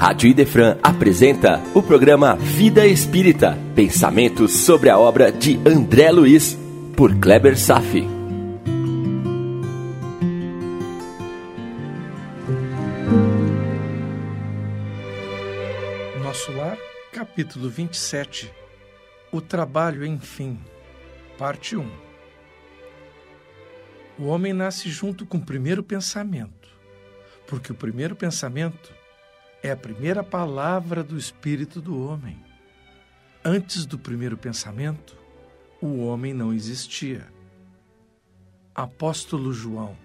Rádio Idefran apresenta o programa Vida Espírita, pensamentos sobre a obra de André Luiz, por Kleber Safi. Nosso Lar, capítulo 27 O Trabalho, enfim, parte 1 O homem nasce junto com o primeiro pensamento, porque o primeiro pensamento é a primeira palavra do espírito do homem. Antes do primeiro pensamento, o homem não existia. Apóstolo João.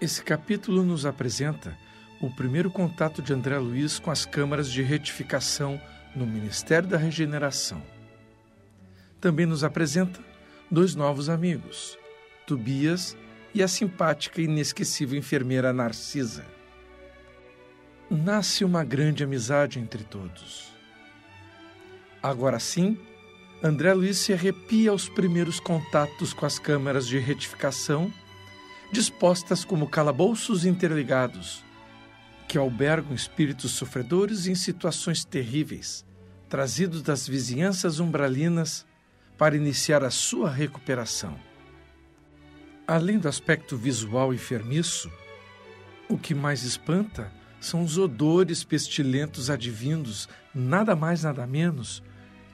Esse capítulo nos apresenta o primeiro contato de André Luiz com as câmaras de retificação no Ministério da Regeneração. Também nos apresenta dois novos amigos, Tobias e a simpática e inesquecível enfermeira Narcisa nasce uma grande amizade entre todos. Agora sim, André Luiz se arrepia aos primeiros contatos com as câmaras de retificação, dispostas como calabouços interligados, que albergam espíritos sofredores em situações terríveis, trazidos das vizinhanças umbralinas para iniciar a sua recuperação. Além do aspecto visual enfermiço, o que mais espanta são os odores pestilentos advindos, nada mais nada menos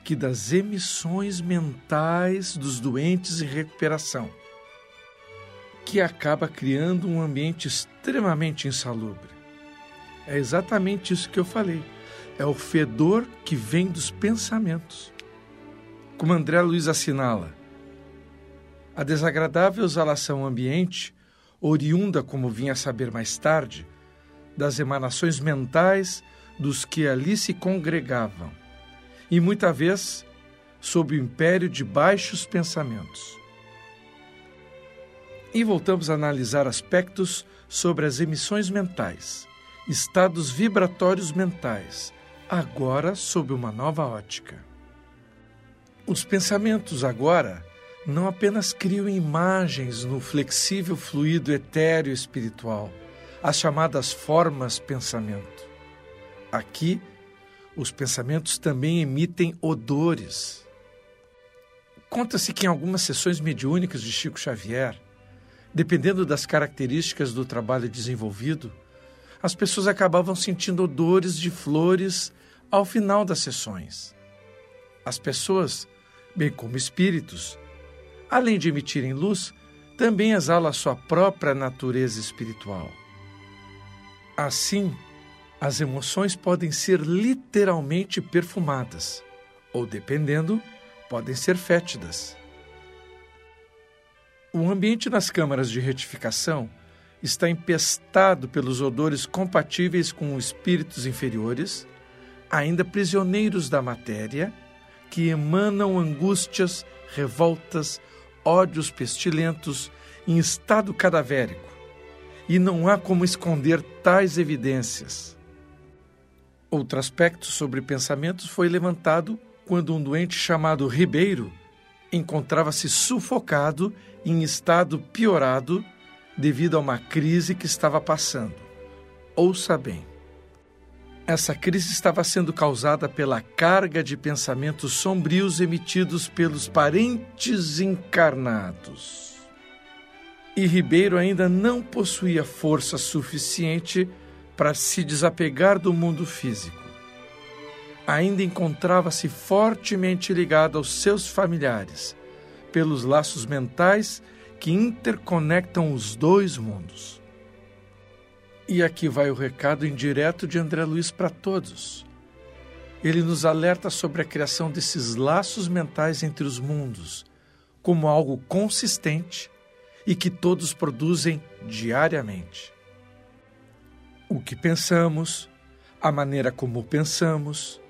que das emissões mentais dos doentes em recuperação, que acaba criando um ambiente extremamente insalubre. É exatamente isso que eu falei. É o fedor que vem dos pensamentos. Como André Luiz assinala, a desagradável exalação ambiente, oriunda, como vinha a saber mais tarde, das emanações mentais dos que ali se congregavam, e muita vez sob o império de baixos pensamentos. E voltamos a analisar aspectos sobre as emissões mentais, estados vibratórios mentais, agora sob uma nova ótica. Os pensamentos agora não apenas criam imagens no flexível fluido etéreo espiritual, as chamadas formas pensamento. Aqui, os pensamentos também emitem odores. Conta-se que em algumas sessões mediúnicas de Chico Xavier, dependendo das características do trabalho desenvolvido, as pessoas acabavam sentindo odores de flores ao final das sessões. As pessoas, bem como espíritos, além de emitirem luz, também exalam a sua própria natureza espiritual. Assim, as emoções podem ser literalmente perfumadas, ou dependendo, podem ser fétidas. O ambiente nas câmaras de retificação está empestado pelos odores compatíveis com espíritos inferiores, ainda prisioneiros da matéria, que emanam angústias, revoltas, ódios pestilentos em estado cadavérico e não há como esconder tais evidências. Outro aspecto sobre pensamentos foi levantado quando um doente chamado Ribeiro encontrava-se sufocado em estado piorado devido a uma crise que estava passando. Ouça bem. Essa crise estava sendo causada pela carga de pensamentos sombrios emitidos pelos parentes encarnados e Ribeiro ainda não possuía força suficiente para se desapegar do mundo físico. Ainda encontrava-se fortemente ligado aos seus familiares, pelos laços mentais que interconectam os dois mundos. E aqui vai o recado indireto de André Luiz para todos. Ele nos alerta sobre a criação desses laços mentais entre os mundos, como algo consistente e que todos produzem diariamente. O que pensamos, a maneira como pensamos,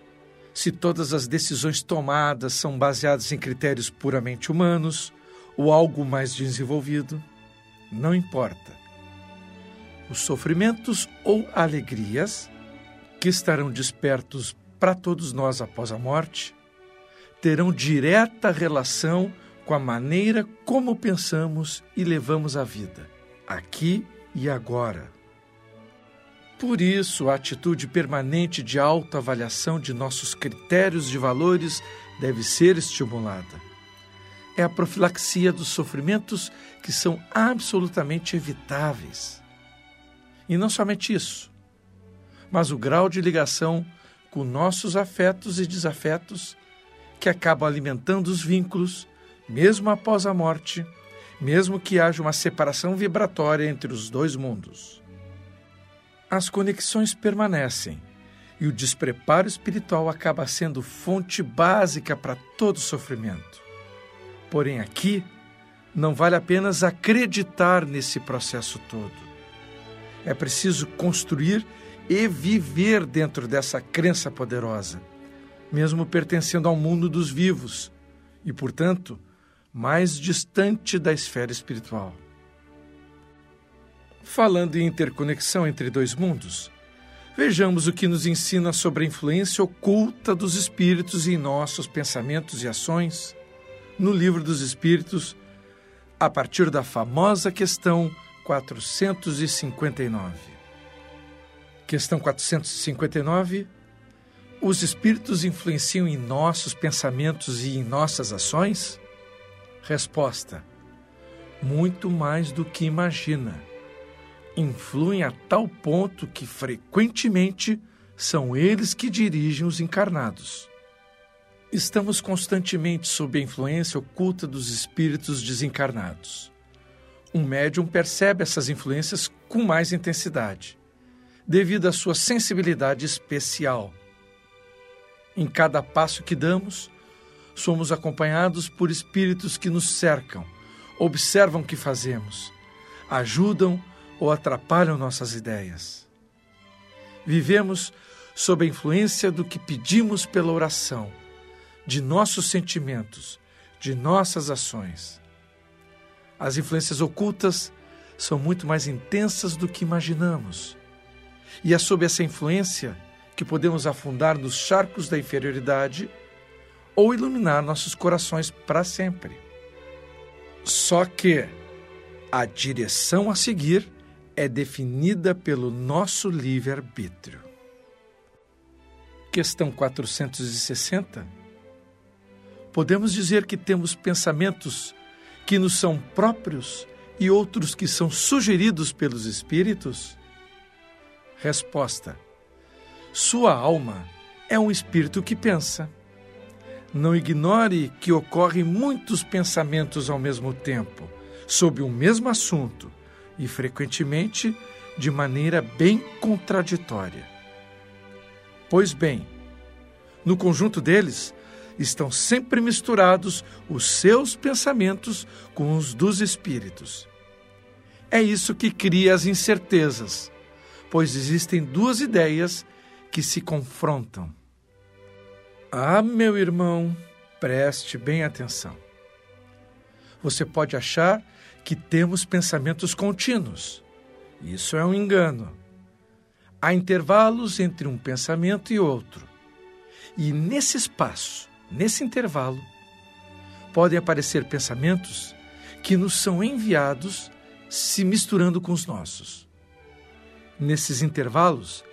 se todas as decisões tomadas são baseadas em critérios puramente humanos ou algo mais desenvolvido, não importa. Os sofrimentos ou alegrias que estarão despertos para todos nós após a morte terão direta relação com a maneira como pensamos e levamos a vida, aqui e agora. Por isso, a atitude permanente de autoavaliação de nossos critérios de valores deve ser estimulada. É a profilaxia dos sofrimentos que são absolutamente evitáveis. E não somente isso, mas o grau de ligação com nossos afetos e desafetos que acabam alimentando os vínculos, mesmo após a morte, mesmo que haja uma separação vibratória entre os dois mundos as conexões permanecem e o despreparo espiritual acaba sendo fonte básica para todo sofrimento. Porém, aqui, não vale apenas acreditar nesse processo todo. É preciso construir e viver dentro dessa crença poderosa, mesmo pertencendo ao mundo dos vivos e, portanto, mais distante da esfera espiritual. Falando em interconexão entre dois mundos, vejamos o que nos ensina sobre a influência oculta dos espíritos em nossos pensamentos e ações no Livro dos Espíritos, a partir da famosa questão 459. Questão 459. Os espíritos influenciam em nossos pensamentos e em nossas ações? Resposta: Muito mais do que imagina influem a tal ponto que frequentemente são eles que dirigem os encarnados. Estamos constantemente sob a influência oculta dos espíritos desencarnados. Um médium percebe essas influências com mais intensidade, devido à sua sensibilidade especial. Em cada passo que damos, somos acompanhados por espíritos que nos cercam, observam o que fazemos, ajudam ou atrapalham nossas ideias. Vivemos sob a influência do que pedimos pela oração, de nossos sentimentos, de nossas ações. As influências ocultas são muito mais intensas do que imaginamos. E é sob essa influência que podemos afundar nos charcos da inferioridade ou iluminar nossos corações para sempre. Só que a direção a seguir é definida pelo nosso livre-arbítrio. Questão 460. Podemos dizer que temos pensamentos que nos são próprios e outros que são sugeridos pelos espíritos? Resposta: Sua alma é um espírito que pensa. Não ignore que ocorrem muitos pensamentos ao mesmo tempo, sobre o mesmo assunto e frequentemente de maneira bem contraditória. Pois bem, no conjunto deles estão sempre misturados os seus pensamentos com os dos espíritos. É isso que cria as incertezas, pois existem duas ideias que se confrontam. Ah, meu irmão, preste bem atenção. Você pode achar que temos pensamentos contínuos. Isso é um engano. Há intervalos entre um pensamento e outro. E nesse espaço, nesse intervalo, podem aparecer pensamentos que nos são enviados se misturando com os nossos. Nesses intervalos,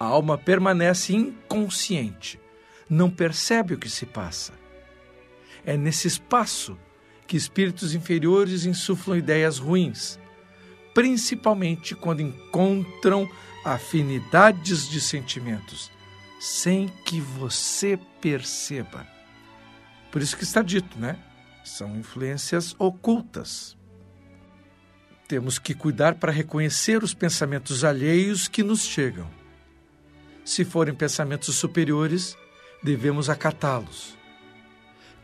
a alma permanece inconsciente, não percebe o que se passa. É nesse espaço que espíritos inferiores insuflam ideias ruins, principalmente quando encontram afinidades de sentimentos, sem que você perceba. Por isso que está dito, né? São influências ocultas. Temos que cuidar para reconhecer os pensamentos alheios que nos chegam. Se forem pensamentos superiores, devemos acatá-los.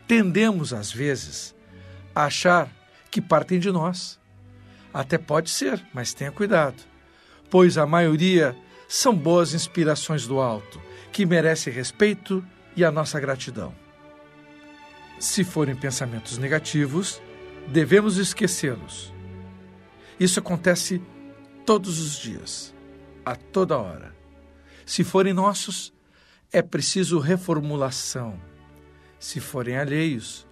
Tendemos, às vezes, achar que partem de nós. Até pode ser, mas tenha cuidado, pois a maioria são boas inspirações do alto, que merecem respeito e a nossa gratidão. Se forem pensamentos negativos, devemos esquecê-los. Isso acontece todos os dias, a toda hora. Se forem nossos, é preciso reformulação. Se forem alheios,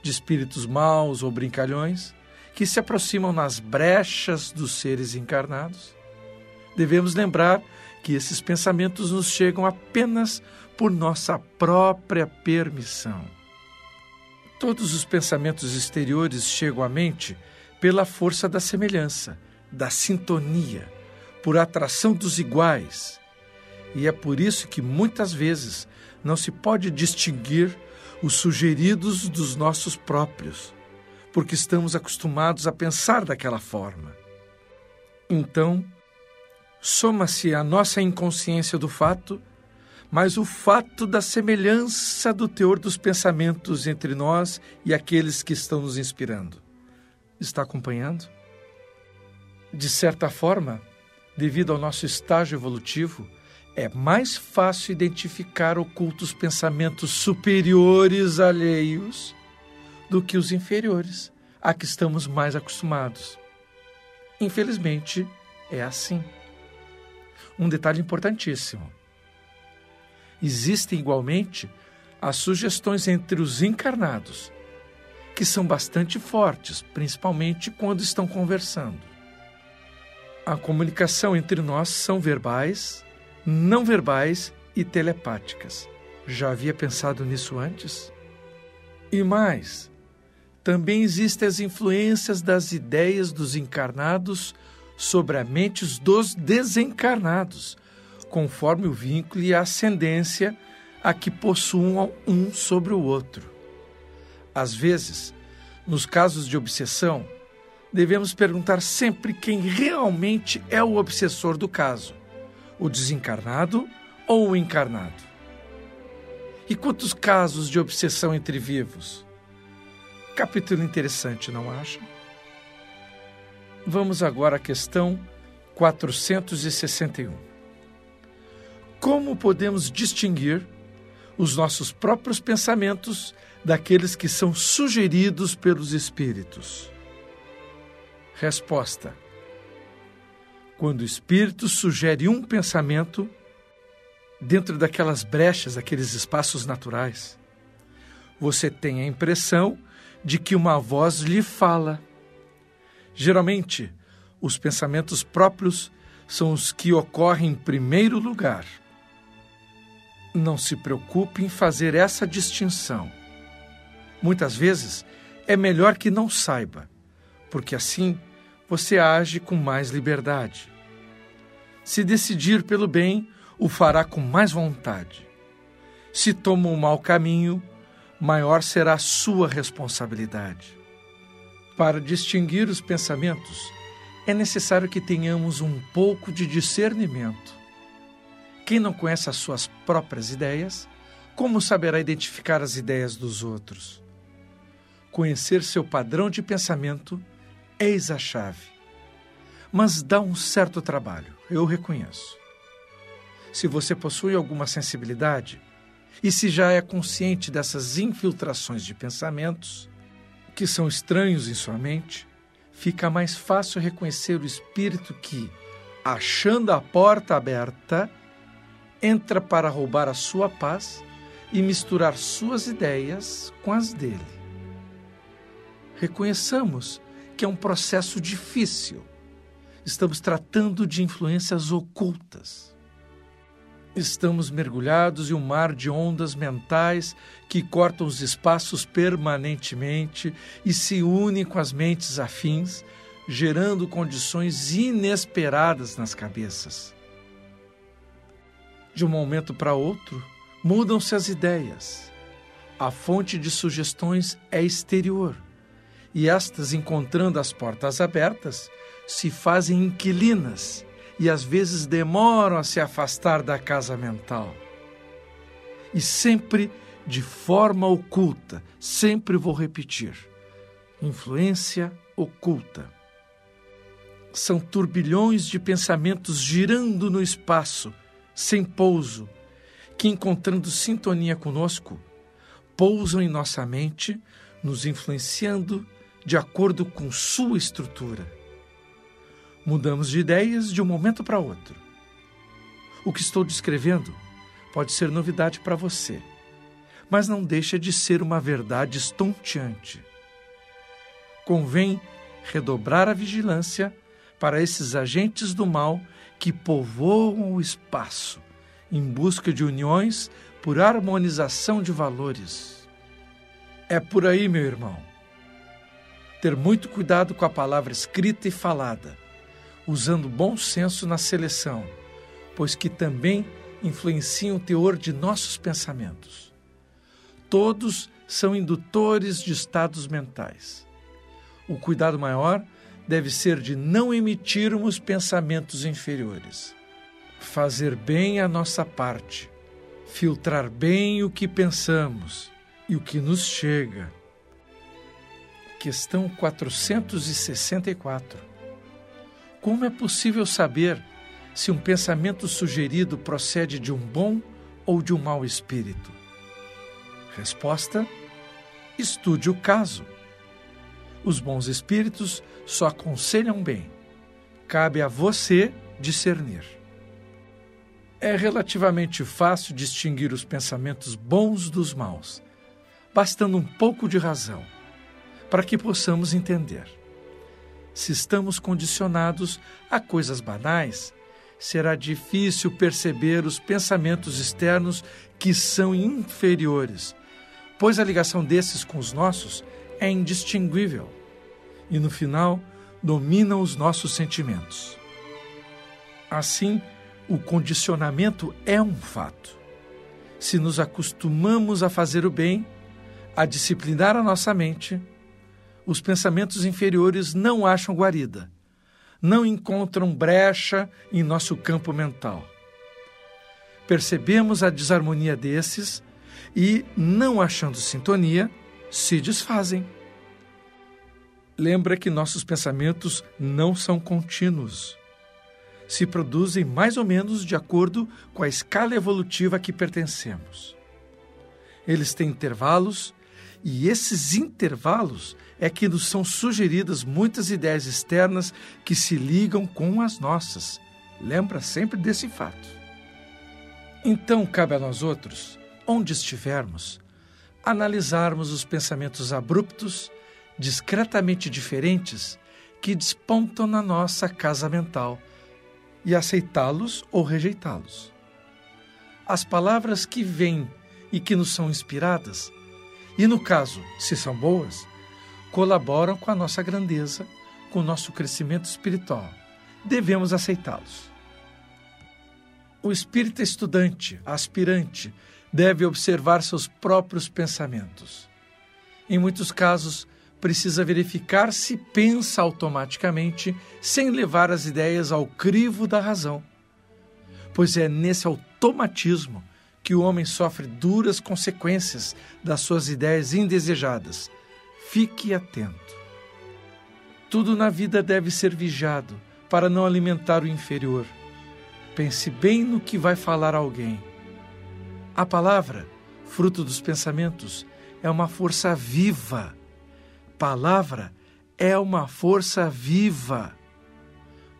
de espíritos maus ou brincalhões que se aproximam nas brechas dos seres encarnados, devemos lembrar que esses pensamentos nos chegam apenas por nossa própria permissão. Todos os pensamentos exteriores chegam à mente pela força da semelhança, da sintonia, por atração dos iguais. E é por isso que muitas vezes não se pode distinguir os sugeridos dos nossos próprios, porque estamos acostumados a pensar daquela forma. Então, soma-se a nossa inconsciência do fato, mas o fato da semelhança do teor dos pensamentos entre nós e aqueles que estão nos inspirando. Está acompanhando? De certa forma, devido ao nosso estágio evolutivo, é mais fácil identificar ocultos pensamentos superiores alheios do que os inferiores, a que estamos mais acostumados. Infelizmente, é assim. Um detalhe importantíssimo: existem igualmente as sugestões entre os encarnados, que são bastante fortes, principalmente quando estão conversando. A comunicação entre nós são verbais, não verbais e telepáticas. Já havia pensado nisso antes? E mais, também existem as influências das ideias dos encarnados sobre a mente dos desencarnados, conforme o vínculo e a ascendência a que possuam um sobre o outro. Às vezes, nos casos de obsessão, devemos perguntar sempre quem realmente é o obsessor do caso o desencarnado ou o encarnado? E quantos casos de obsessão entre vivos? Capítulo interessante, não acha? Vamos agora à questão 461. Como podemos distinguir os nossos próprios pensamentos daqueles que são sugeridos pelos espíritos? Resposta: quando o espírito sugere um pensamento dentro daquelas brechas, aqueles espaços naturais, você tem a impressão de que uma voz lhe fala. Geralmente, os pensamentos próprios são os que ocorrem em primeiro lugar. Não se preocupe em fazer essa distinção. Muitas vezes é melhor que não saiba, porque assim você age com mais liberdade. Se decidir pelo bem, o fará com mais vontade. Se toma um mau caminho, maior será a sua responsabilidade. Para distinguir os pensamentos, é necessário que tenhamos um pouco de discernimento. Quem não conhece as suas próprias ideias, como saberá identificar as ideias dos outros? Conhecer seu padrão de pensamento Eis a chave. Mas dá um certo trabalho, eu reconheço. Se você possui alguma sensibilidade e se já é consciente dessas infiltrações de pensamentos que são estranhos em sua mente, fica mais fácil reconhecer o espírito que, achando a porta aberta, entra para roubar a sua paz e misturar suas ideias com as dele. Reconheçamos que é um processo difícil. Estamos tratando de influências ocultas. Estamos mergulhados em um mar de ondas mentais que cortam os espaços permanentemente e se unem com as mentes afins, gerando condições inesperadas nas cabeças. De um momento para outro, mudam-se as ideias. A fonte de sugestões é exterior e estas, encontrando as portas abertas, se fazem inquilinas e às vezes demoram a se afastar da casa mental. E sempre de forma oculta, sempre vou repetir: influência oculta. São turbilhões de pensamentos girando no espaço, sem pouso, que, encontrando sintonia conosco, pousam em nossa mente, nos influenciando de acordo com sua estrutura. Mudamos de ideias de um momento para outro. O que estou descrevendo pode ser novidade para você, mas não deixa de ser uma verdade estonteante. Convém redobrar a vigilância para esses agentes do mal que povoam o espaço em busca de uniões por harmonização de valores. É por aí, meu irmão. Ter muito cuidado com a palavra escrita e falada, usando bom senso na seleção, pois que também influenciam o teor de nossos pensamentos. Todos são indutores de estados mentais. O cuidado maior deve ser de não emitirmos pensamentos inferiores. Fazer bem a nossa parte, filtrar bem o que pensamos e o que nos chega. Questão 464. Como é possível saber se um pensamento sugerido procede de um bom ou de um mau espírito? Resposta: Estude o caso. Os bons espíritos só aconselham bem. Cabe a você discernir. É relativamente fácil distinguir os pensamentos bons dos maus, bastando um pouco de razão, para que possamos entender. Se estamos condicionados a coisas banais, será difícil perceber os pensamentos externos que são inferiores, pois a ligação desses com os nossos é indistinguível e, no final, dominam os nossos sentimentos. Assim, o condicionamento é um fato. Se nos acostumamos a fazer o bem, a disciplinar a nossa mente, os pensamentos inferiores não acham guarida, não encontram brecha em nosso campo mental. Percebemos a desarmonia desses e, não achando sintonia, se desfazem. Lembra que nossos pensamentos não são contínuos. Se produzem mais ou menos de acordo com a escala evolutiva a que pertencemos. Eles têm intervalos e esses intervalos é que nos são sugeridas muitas ideias externas que se ligam com as nossas. Lembra sempre desse fato. Então cabe a nós outros, onde estivermos, analisarmos os pensamentos abruptos, discretamente diferentes, que despontam na nossa casa mental e aceitá-los ou rejeitá-los. As palavras que vêm e que nos são inspiradas, e no caso, se são boas, colaboram com a nossa grandeza, com o nosso crescimento espiritual. Devemos aceitá-los. O espírito estudante, aspirante, deve observar seus próprios pensamentos. Em muitos casos, precisa verificar se pensa automaticamente, sem levar as ideias ao crivo da razão. Pois é nesse automatismo que o homem sofre duras consequências das suas ideias indesejadas. Fique atento. Tudo na vida deve ser vigiado para não alimentar o inferior. Pense bem no que vai falar alguém a palavra, fruto dos pensamentos, é uma força viva. Palavra é uma força viva.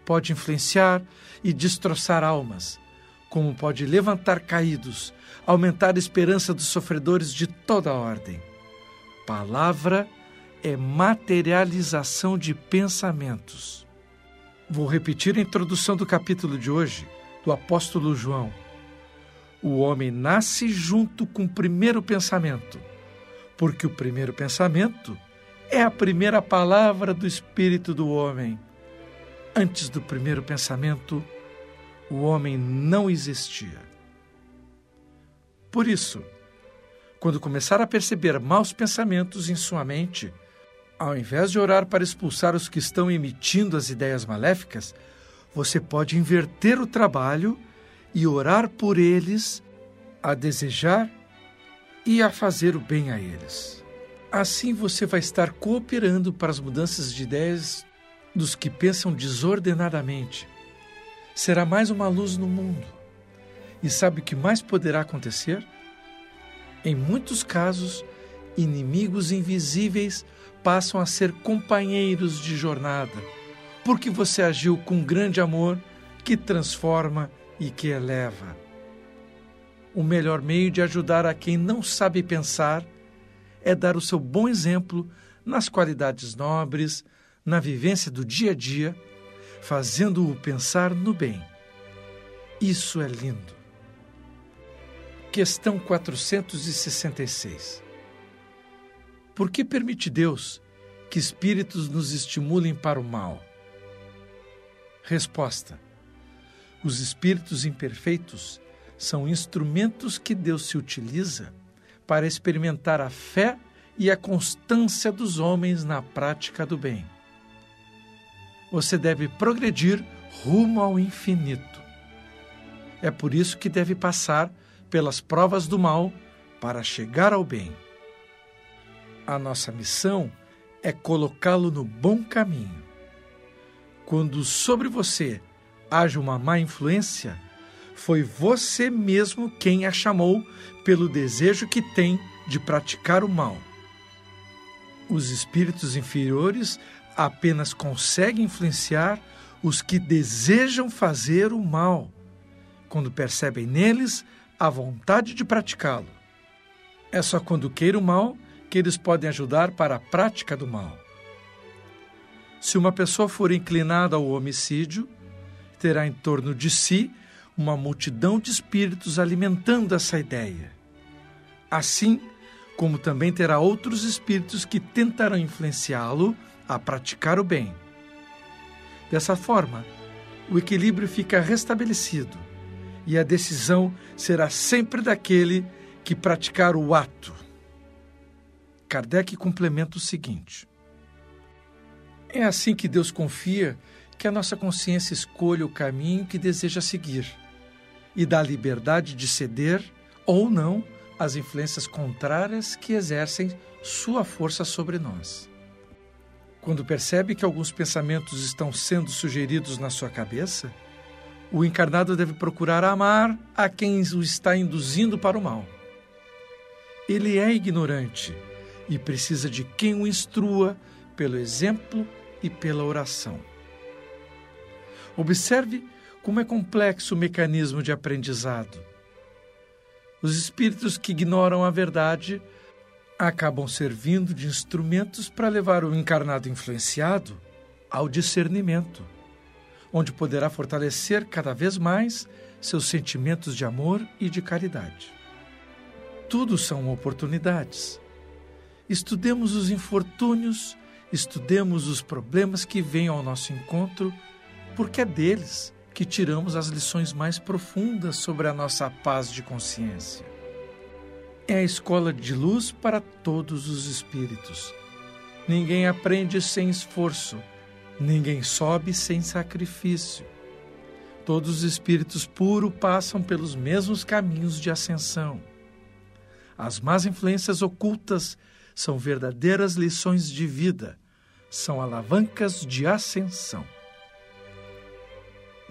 Pode influenciar e destroçar almas, como pode levantar caídos, aumentar a esperança dos sofredores de toda ordem. Palavra é materialização de pensamentos. Vou repetir a introdução do capítulo de hoje, do apóstolo João o homem nasce junto com o primeiro pensamento, porque o primeiro pensamento é a primeira palavra do espírito do homem. Antes do primeiro pensamento, o homem não existia. Por isso, quando começar a perceber maus pensamentos em sua mente, ao invés de orar para expulsar os que estão emitindo as ideias maléficas, você pode inverter o trabalho e orar por eles, a desejar e a fazer o bem a eles. Assim você vai estar cooperando para as mudanças de ideias dos que pensam desordenadamente. Será mais uma luz no mundo. E sabe o que mais poderá acontecer? Em muitos casos, inimigos invisíveis passam a ser companheiros de jornada, porque você agiu com grande amor que transforma e que eleva. O melhor meio de ajudar a quem não sabe pensar é dar o seu bom exemplo nas qualidades nobres, na vivência do dia a dia, fazendo-o pensar no bem, Isso é lindo. Questão 466. Por que permite Deus que espíritos nos estimulem para o mal? Resposta: Os espíritos imperfeitos são instrumentos que Deus se utiliza para experimentar a fé e a constância dos homens na prática do bem. Você deve progredir rumo ao infinito. É por isso que deve passar pelas provas do mal para chegar ao bem. A nossa missão é colocá-lo no bom caminho. Quando sobre você haja uma má influência, foi você mesmo quem a chamou pelo desejo que tem de praticar o mal. Os espíritos inferiores apenas conseguem influenciar os que desejam fazer o mal, quando percebem neles a vontade de praticá-lo. É só quando queira o mal que eles podem ajudar para a prática do mal. Se uma pessoa for inclinada ao homicídio, terá em torno de si uma multidão de espíritos alimentando essa ideia. Assim como também terá outros espíritos que tentarão influenciá-lo a praticar o bem. Dessa forma, o equilíbrio fica restabelecido e a decisão será sempre daquele que praticar o ato. Kardec complementa o seguinte: É assim que Deus confia que a nossa consciência escolha o caminho que deseja seguir e dá liberdade de ceder ou não às influências contrárias que exercem sua força sobre nós. Quando percebe que alguns pensamentos estão sendo sugeridos na sua cabeça, o encarnado deve procurar amar a quem o está induzindo para o mal. Ele é ignorante e precisa de quem o instrua pelo exemplo e pela oração. Observe como é complexo o mecanismo de aprendizado. Os espíritos que ignoram a verdade acabam servindo de instrumentos para levar o encarnado influenciado ao discernimento onde poderá fortalecer cada vez mais seus sentimentos de amor e de caridade. Tudo são oportunidades. Estudemos os infortúnios, estudemos os problemas que vêm ao nosso encontro, porque é deles que tiramos as lições mais profundas sobre a nossa paz de consciência. É a escola de luz para todos os espíritos. Ninguém aprende sem esforço Ninguém sobe sem sacrifício. Todos os espíritos puros passam pelos mesmos caminhos de ascensão. As más influências ocultas são verdadeiras lições de vida, são alavancas de ascensão.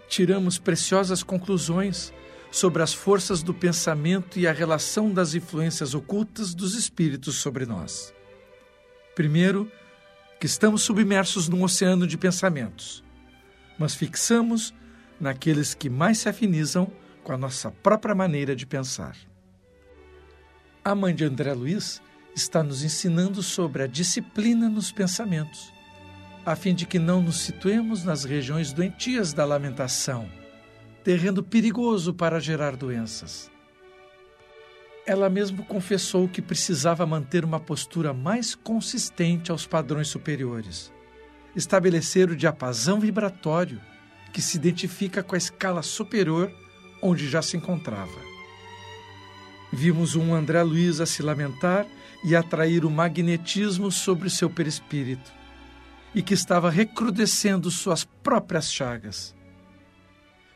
Tiramos preciosas conclusões sobre as forças do pensamento e a relação das influências ocultas dos espíritos sobre nós. Primeiro, que estamos submersos num oceano de pensamentos, mas fixamos naqueles que mais se afinizam com a nossa própria maneira de pensar. A mãe de André Luiz está nos ensinando sobre a disciplina nos pensamentos, a fim de que não nos situemos nas regiões doentias da lamentação, terreno perigoso para gerar doenças ela mesma confessou que precisava manter uma postura mais consistente aos padrões superiores, estabelecer o diapasão vibratório que se identifica com a escala superior onde já se encontrava. Vimos um André Luiz a se lamentar e atrair o magnetismo sobre seu perispírito, e que estava recrudescendo suas próprias chagas.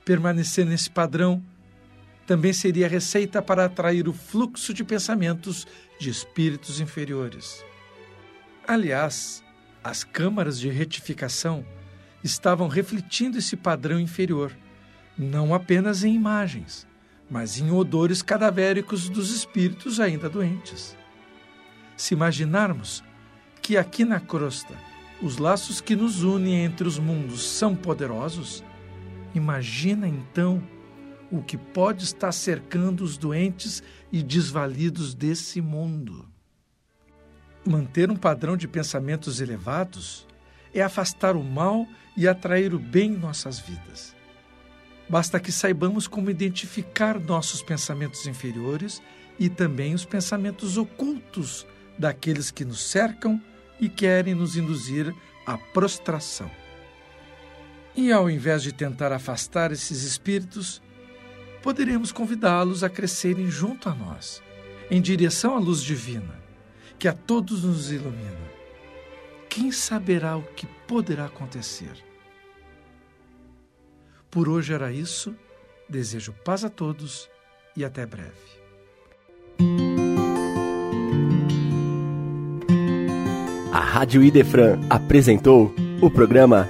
Permanecer nesse padrão também seria receita para atrair o fluxo de pensamentos de espíritos inferiores. Aliás, as câmaras de retificação estavam refletindo esse padrão inferior, não apenas em imagens, mas em odores cadavéricos dos espíritos ainda doentes. Se imaginarmos que aqui na crosta os laços que nos unem entre os mundos são poderosos, imagina então o que pode estar cercando os doentes e desvalidos desse mundo. Manter um padrão de pensamentos elevados é afastar o mal e atrair o bem em nossas vidas. Basta que saibamos como identificar nossos pensamentos inferiores e também os pensamentos ocultos daqueles que nos cercam e querem nos induzir à prostração. E ao invés de tentar afastar esses espíritos, poderemos convidá-los a crescerem junto a nós, em direção à luz divina, que a todos nos ilumina. Quem saberá o que poderá acontecer? Por hoje era isso. Desejo paz a todos e até breve. A Rádio Idefran apresentou o programa